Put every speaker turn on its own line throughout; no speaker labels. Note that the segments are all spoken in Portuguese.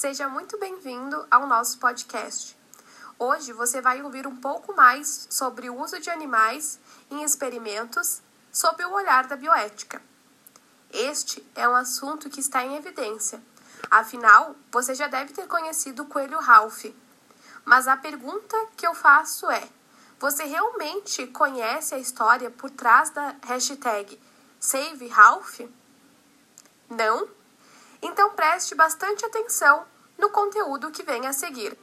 Seja muito bem-vindo ao nosso podcast. Hoje você vai ouvir um pouco mais sobre o uso de animais em experimentos sob o olhar da bioética. Este é um assunto que está em evidência. Afinal, você já deve ter conhecido o coelho Ralph. Mas a pergunta que eu faço é: você realmente conhece a história por trás da hashtag Save Ralph? Não? Então preste bastante atenção no conteúdo que vem a seguir.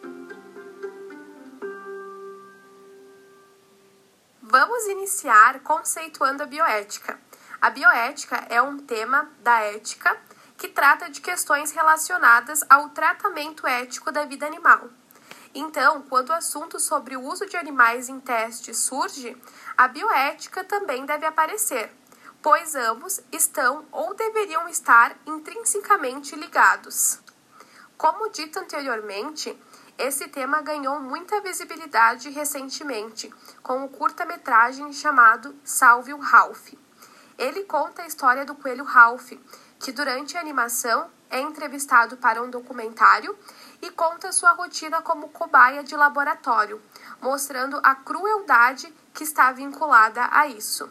Vamos iniciar conceituando a bioética. A bioética é um tema da ética que trata de questões relacionadas ao tratamento ético da vida animal. Então, quando o assunto sobre o uso de animais em testes surge, a bioética também deve aparecer, pois ambos estão ou deveriam estar intrinsecamente ligados. Como dito anteriormente, esse tema ganhou muita visibilidade recentemente com o curta-metragem chamado Salve o Ralph. Ele conta a história do coelho Ralph, que durante a animação é entrevistado para um documentário e conta sua rotina como cobaia de laboratório, mostrando a crueldade que está vinculada a isso.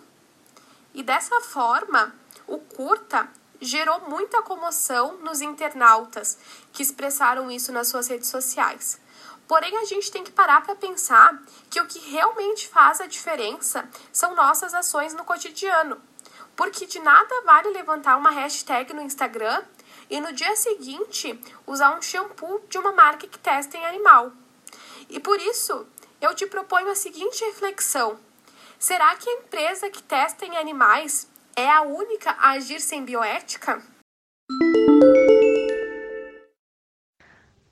E dessa forma, o curta gerou muita comoção nos internautas que expressaram isso nas suas redes sociais. Porém, a gente tem que parar para pensar que o que realmente faz a diferença são nossas ações no cotidiano. Porque de nada vale levantar uma hashtag no Instagram e no dia seguinte usar um shampoo de uma marca que testa em animal. E por isso, eu te proponho a seguinte reflexão: será que a empresa que testa em animais é a única a agir sem bioética?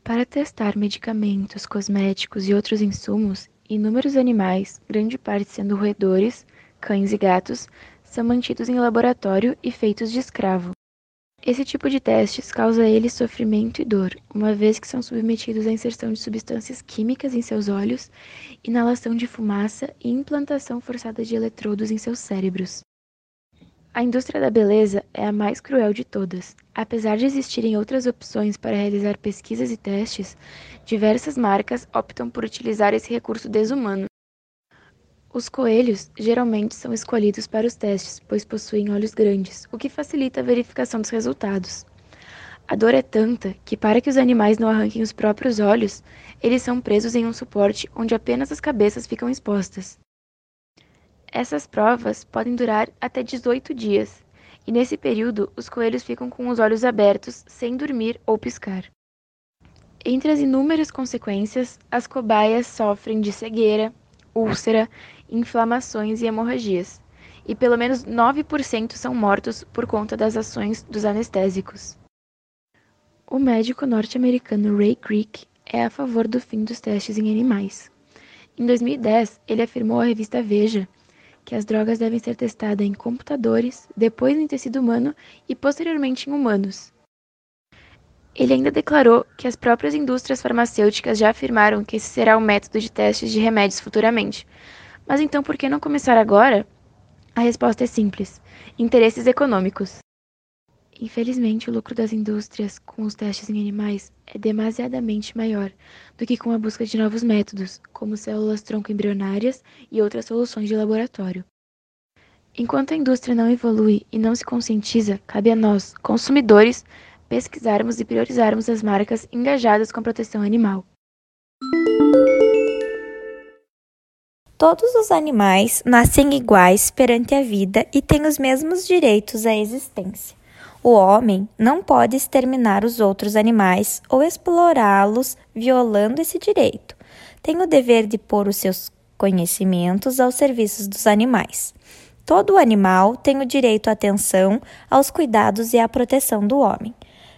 Para testar medicamentos, cosméticos e outros insumos, inúmeros animais, grande parte sendo roedores, cães e gatos, são mantidos em laboratório e feitos de escravo. Esse tipo de testes causa a eles sofrimento e dor, uma vez que são submetidos à inserção de substâncias químicas em seus olhos, inalação de fumaça e implantação forçada de eletrodos em seus cérebros. A indústria da beleza é a mais cruel de todas. Apesar de existirem outras opções para realizar pesquisas e testes, diversas marcas optam por utilizar esse recurso desumano. Os coelhos geralmente são escolhidos para os testes, pois possuem olhos grandes, o que facilita a verificação dos resultados. A dor é tanta que, para que os animais não arranquem os próprios olhos, eles são presos em um suporte onde apenas as cabeças ficam expostas. Essas provas podem durar até 18 dias, e nesse período os coelhos ficam com os olhos abertos, sem dormir ou piscar. Entre as inúmeras consequências, as cobaias sofrem de cegueira, úlcera, inflamações e hemorragias, e pelo menos 9% são mortos por conta das ações dos anestésicos. O médico norte-americano Ray Creek é a favor do fim dos testes em animais. Em 2010, ele afirmou à revista Veja que as drogas devem ser testadas em computadores, depois em tecido humano e posteriormente em humanos. Ele ainda declarou que as próprias indústrias farmacêuticas já afirmaram que esse será o método de testes de remédios futuramente. Mas então por que não começar agora? A resposta é simples: interesses econômicos. Infelizmente, o lucro das indústrias com os testes em animais é demasiadamente maior do que com a busca de novos métodos, como células tronco embrionárias e outras soluções de laboratório. Enquanto a indústria não evolui e não se conscientiza, cabe a nós, consumidores, pesquisarmos e priorizarmos as marcas engajadas com a proteção animal.
Todos os animais nascem iguais perante a vida e têm os mesmos direitos à existência. O homem não pode exterminar os outros animais ou explorá-los violando esse direito. Tem o dever de pôr os seus conhecimentos aos serviços dos animais. Todo animal tem o direito à atenção, aos cuidados e à proteção do homem.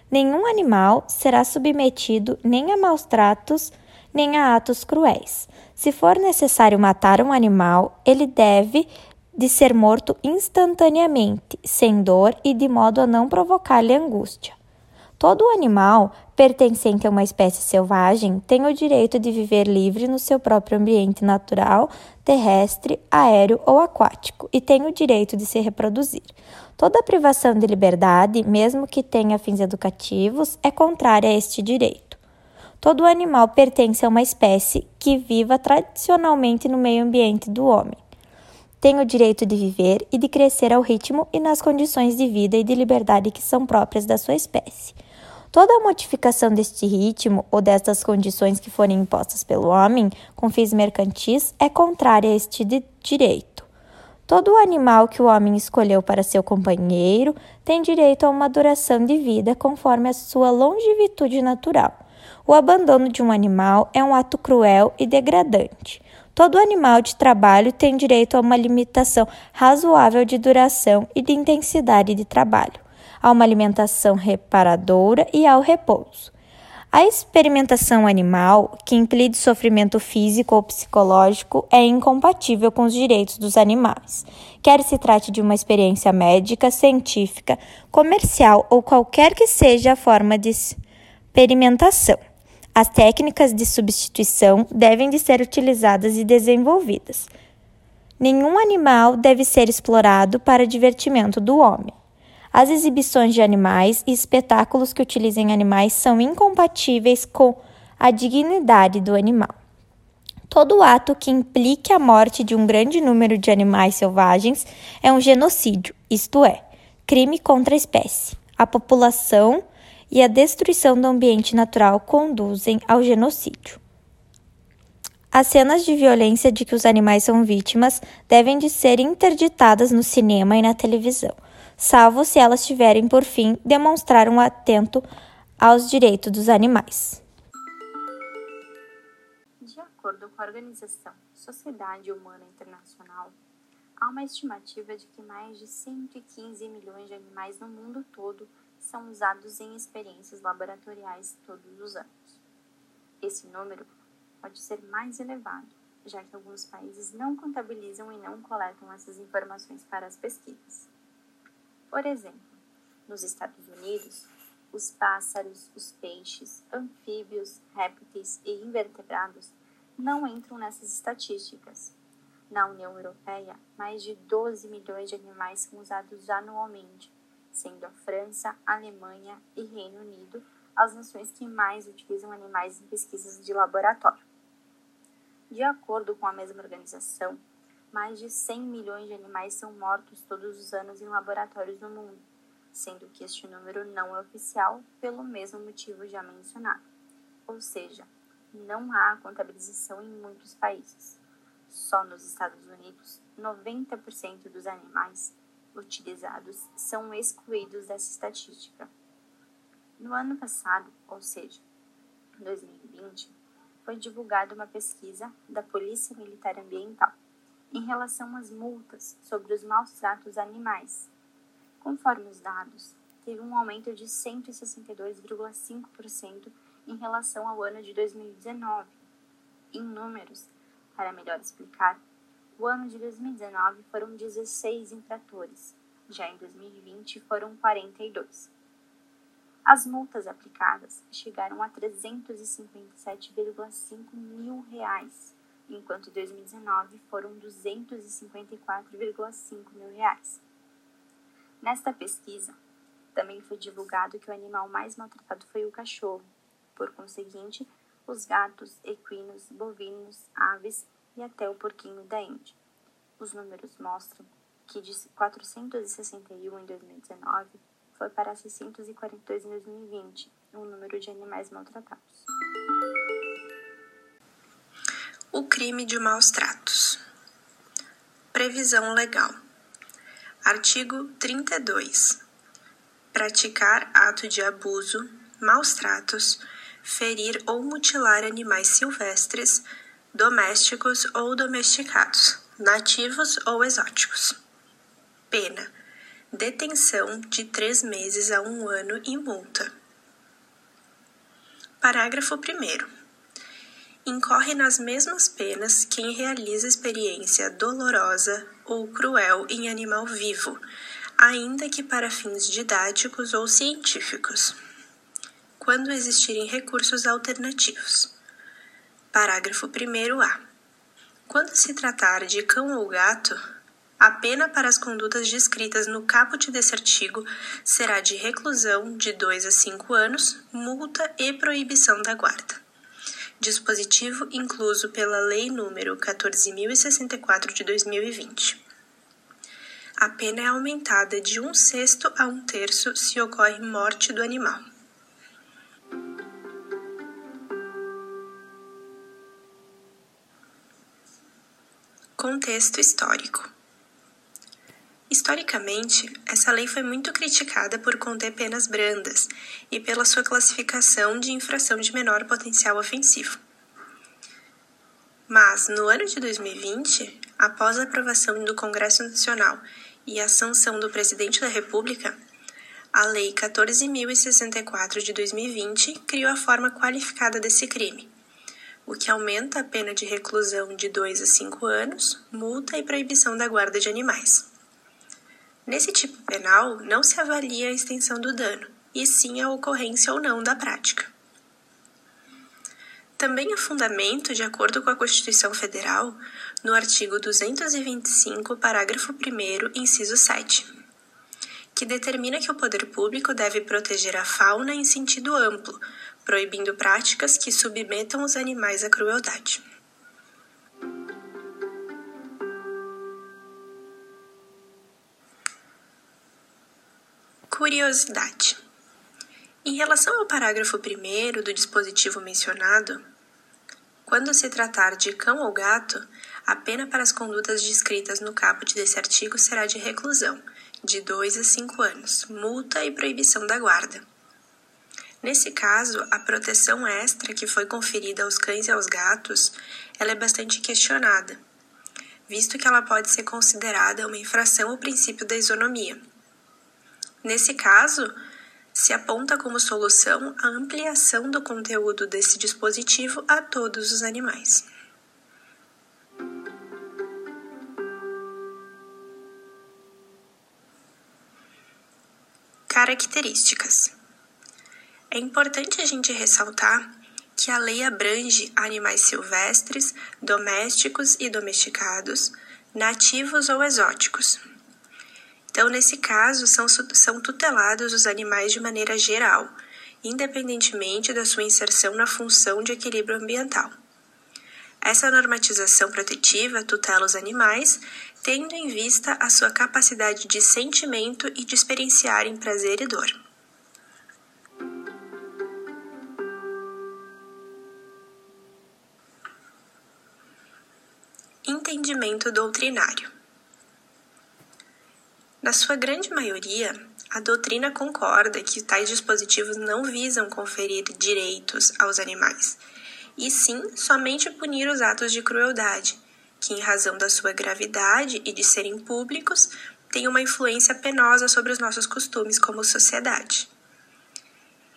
Nenhum animal será submetido nem a maus tratos, nem a atos cruéis. Se for necessário matar um animal, ele deve de ser morto instantaneamente, sem dor e de modo a não provocar-lhe angústia. Todo animal pertencente a uma espécie selvagem tem o direito de viver livre no seu próprio ambiente natural, terrestre, aéreo ou aquático, e tem o direito de se reproduzir. Toda privação de liberdade, mesmo que tenha fins educativos, é contrária a este direito. Todo animal pertence a uma espécie que viva tradicionalmente no meio ambiente do homem. Tem o direito de viver e de crescer ao ritmo e nas condições de vida e de liberdade que são próprias da sua espécie. Toda modificação deste ritmo ou destas condições que forem impostas pelo homem com fins mercantis é contrária a este direito. Todo animal que o homem escolheu para seu companheiro tem direito a uma duração de vida conforme a sua longevitude natural. O abandono de um animal é um ato cruel e degradante. Todo animal de trabalho tem direito a uma limitação razoável de duração e de intensidade de trabalho a uma alimentação reparadora e ao repouso. A experimentação animal, que implica sofrimento físico ou psicológico, é incompatível com os direitos dos animais, quer se trate de uma experiência médica, científica, comercial ou qualquer que seja a forma de experimentação. As técnicas de substituição devem de ser utilizadas e desenvolvidas. Nenhum animal deve ser explorado para divertimento do homem. As exibições de animais e espetáculos que utilizem animais são incompatíveis com a dignidade do animal. Todo ato que implique a morte de um grande número de animais selvagens é um genocídio, isto é, crime contra a espécie. A população e a destruição do ambiente natural conduzem ao genocídio. As cenas de violência de que os animais são vítimas devem de ser interditadas no cinema e na televisão salvo se elas tiverem por fim demonstrar um atento aos direitos dos animais.
De acordo com a organização Sociedade Humana Internacional, há uma estimativa de que mais de 115 milhões de animais no mundo todo são usados em experiências laboratoriais todos os anos. Esse número pode ser mais elevado, já que alguns países não contabilizam e não coletam essas informações para as pesquisas. Por exemplo, nos Estados Unidos, os pássaros, os peixes, anfíbios, répteis e invertebrados não entram nessas estatísticas. Na União Europeia, mais de 12 milhões de animais são usados anualmente, sendo a França, Alemanha e Reino Unido as nações que mais utilizam animais em pesquisas de laboratório. De acordo com a mesma organização, mais de 100 milhões de animais são mortos todos os anos em laboratórios no mundo, sendo que este número não é oficial pelo mesmo motivo já mencionado. Ou seja, não há contabilização em muitos países. Só nos Estados Unidos, 90% dos animais utilizados são excluídos dessa estatística. No ano passado, ou seja, 2020, foi divulgada uma pesquisa da Polícia Militar Ambiental em relação às multas sobre os maus tratos animais. Conforme os dados, teve um aumento de 162,5% em relação ao ano de 2019. Em números, para melhor explicar, o ano de 2019 foram 16 infratores, já em 2020 foram 42. As multas aplicadas chegaram a 357,5 mil reais enquanto em 2019 foram 254,5 mil reais. Nesta pesquisa, também foi divulgado que o animal mais maltratado foi o cachorro, por conseguinte, os gatos, equinos, bovinos, aves e até o porquinho da Índia. Os números mostram que de 461 em 2019 foi para 642 em 2020, o número de animais maltratados.
O crime de maus tratos. Previsão legal. Artigo 32. Praticar ato de abuso, maus tratos, ferir ou mutilar animais silvestres, domésticos ou domesticados, nativos ou exóticos. Pena: detenção de três meses a um ano e multa. Parágrafo 1 incorre nas mesmas penas quem realiza experiência dolorosa ou cruel em animal vivo, ainda que para fins didáticos ou científicos, quando existirem recursos alternativos. Parágrafo 1a. Quando se tratar de cão ou gato, a pena para as condutas descritas no caput desse artigo será de reclusão de 2 a 5 anos, multa e proibição da guarda. Dispositivo incluso pela Lei nº 14.064 de 2020. A pena é aumentada de um sexto a um terço se ocorre morte do animal. Contexto histórico. Historicamente, essa lei foi muito criticada por conter penas brandas e pela sua classificação de infração de menor potencial ofensivo. Mas, no ano de 2020, após a aprovação do Congresso Nacional e a sanção do Presidente da República, a Lei 14.064 de 2020 criou a forma qualificada desse crime, o que aumenta a pena de reclusão de 2 a 5 anos, multa e proibição da guarda de animais. Nesse tipo penal, não se avalia a extensão do dano, e sim a ocorrência ou não da prática. Também há fundamento, de acordo com a Constituição Federal, no artigo 225, parágrafo 1, inciso 7, que determina que o poder público deve proteger a fauna em sentido amplo, proibindo práticas que submetam os animais à crueldade. Curiosidade. Em relação ao parágrafo 1 do dispositivo mencionado, quando se tratar de cão ou gato, a pena para as condutas descritas no caput desse artigo será de reclusão, de 2 a 5 anos, multa e proibição da guarda. Nesse caso, a proteção extra que foi conferida aos cães e aos gatos, ela é bastante questionada, visto que ela pode ser considerada uma infração ao princípio da isonomia Nesse caso, se aponta como solução a ampliação do conteúdo desse dispositivo a todos os animais. Características: É importante a gente ressaltar que a lei abrange animais silvestres, domésticos e domesticados, nativos ou exóticos. Então, nesse caso, são, são tutelados os animais de maneira geral, independentemente da sua inserção na função de equilíbrio ambiental. Essa normatização protetiva tutela os animais, tendo em vista a sua capacidade de sentimento e de experienciarem prazer e dor. Entendimento doutrinário. Na sua grande maioria, a doutrina concorda que tais dispositivos não visam conferir direitos aos animais, e sim somente punir os atos de crueldade, que, em razão da sua gravidade e de serem públicos, têm uma influência penosa sobre os nossos costumes como sociedade.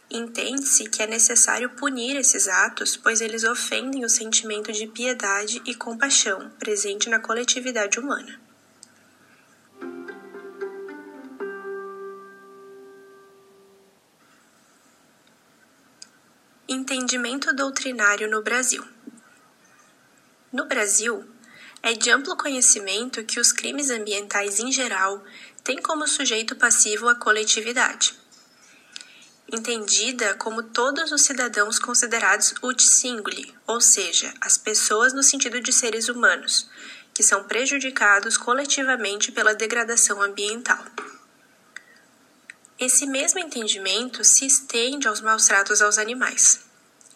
Entende-se que é necessário punir esses atos, pois eles ofendem o sentimento de piedade e compaixão presente na coletividade humana. Entendimento doutrinário no Brasil. No Brasil, é de amplo conhecimento que os crimes ambientais em geral têm como sujeito passivo a coletividade, entendida como todos os cidadãos considerados ut singuli, ou seja, as pessoas no sentido de seres humanos, que são prejudicados coletivamente pela degradação ambiental. Esse mesmo entendimento se estende aos maus tratos aos animais.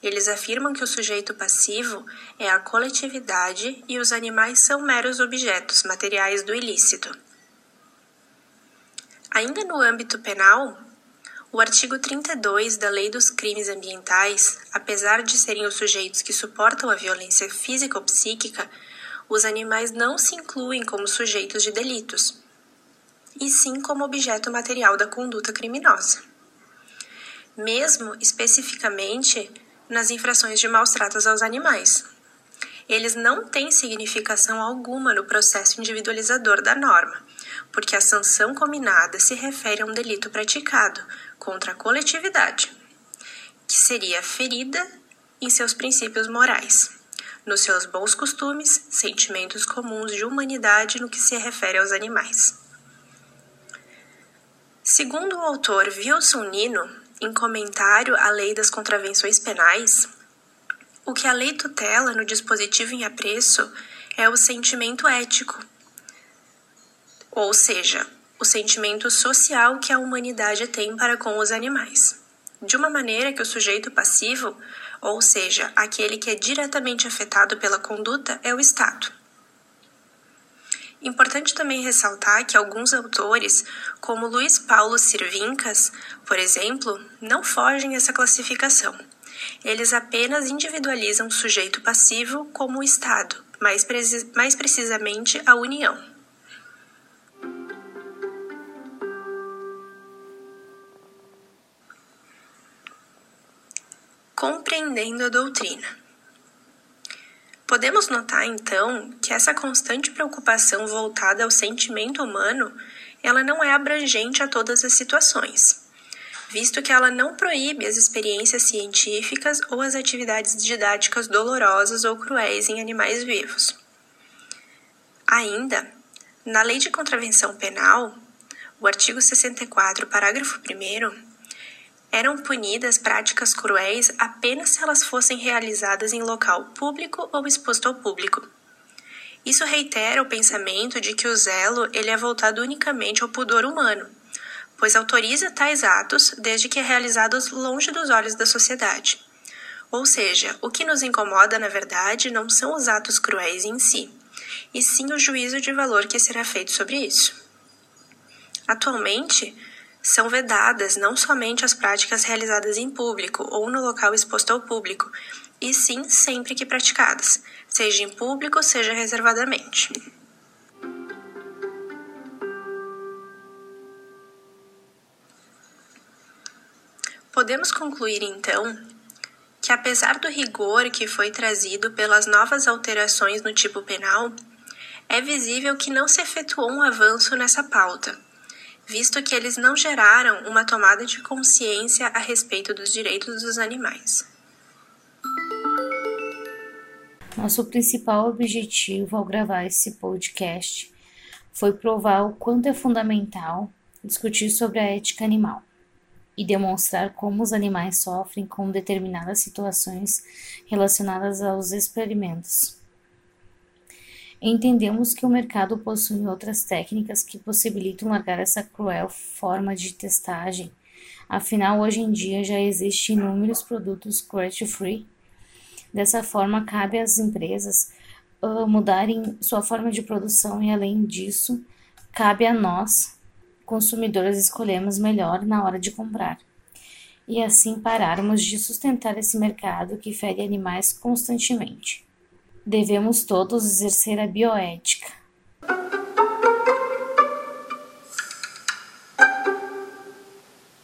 Eles afirmam que o sujeito passivo é a coletividade e os animais são meros objetos materiais do ilícito. Ainda no âmbito penal, o artigo 32 da Lei dos Crimes Ambientais, apesar de serem os sujeitos que suportam a violência física ou psíquica, os animais não se incluem como sujeitos de delitos e sim como objeto material da conduta criminosa. Mesmo especificamente nas infrações de maus tratos aos animais. Eles não têm significação alguma no processo individualizador da norma, porque a sanção combinada se refere a um delito praticado contra a coletividade, que seria ferida em seus princípios morais, nos seus bons costumes, sentimentos comuns de humanidade no que se refere aos animais. Segundo o autor Wilson Nino, em comentário à Lei das Contravenções Penais, O que a lei tutela no dispositivo em apreço é o sentimento ético, ou seja, o sentimento social que a humanidade tem para com os animais, de uma maneira que o sujeito passivo, ou seja, aquele que é diretamente afetado pela conduta, é o Estado. Importante também ressaltar que alguns autores, como Luiz Paulo Sirvincas, por exemplo, não fogem essa classificação. Eles apenas individualizam o sujeito passivo como o Estado, mais, mais precisamente a União. Compreendendo a doutrina. Podemos notar então que essa constante preocupação voltada ao sentimento humano, ela não é abrangente a todas as situações, visto que ela não proíbe as experiências científicas ou as atividades didáticas dolorosas ou cruéis em animais vivos. Ainda, na Lei de Contravenção Penal, o artigo 64, parágrafo 1 eram punidas práticas cruéis apenas se elas fossem realizadas em local público ou exposto ao público. Isso reitera o pensamento de que o zelo ele é voltado unicamente ao pudor humano, pois autoriza tais atos desde que realizados longe dos olhos da sociedade. Ou seja, o que nos incomoda, na verdade, não são os atos cruéis em si, e sim o juízo de valor que será feito sobre isso. Atualmente, são vedadas não somente as práticas realizadas em público ou no local exposto ao público, e sim sempre que praticadas, seja em público, seja reservadamente. Podemos concluir então que, apesar do rigor que foi trazido pelas novas alterações no tipo penal, é visível que não se efetuou um avanço nessa pauta visto que eles não geraram uma tomada de consciência a respeito dos direitos dos animais.
Nosso principal objetivo ao gravar esse podcast foi provar o quanto é fundamental discutir sobre a ética animal e demonstrar como os animais sofrem com determinadas situações relacionadas aos experimentos. Entendemos que o mercado possui outras técnicas que possibilitam largar essa cruel forma de testagem. Afinal, hoje em dia já existem inúmeros produtos cruelty-free. Dessa forma, cabe às empresas uh, mudarem sua forma de produção e, além disso, cabe a nós, consumidores, escolhermos melhor na hora de comprar. E assim pararmos de sustentar esse mercado que fere animais constantemente devemos todos exercer a bioética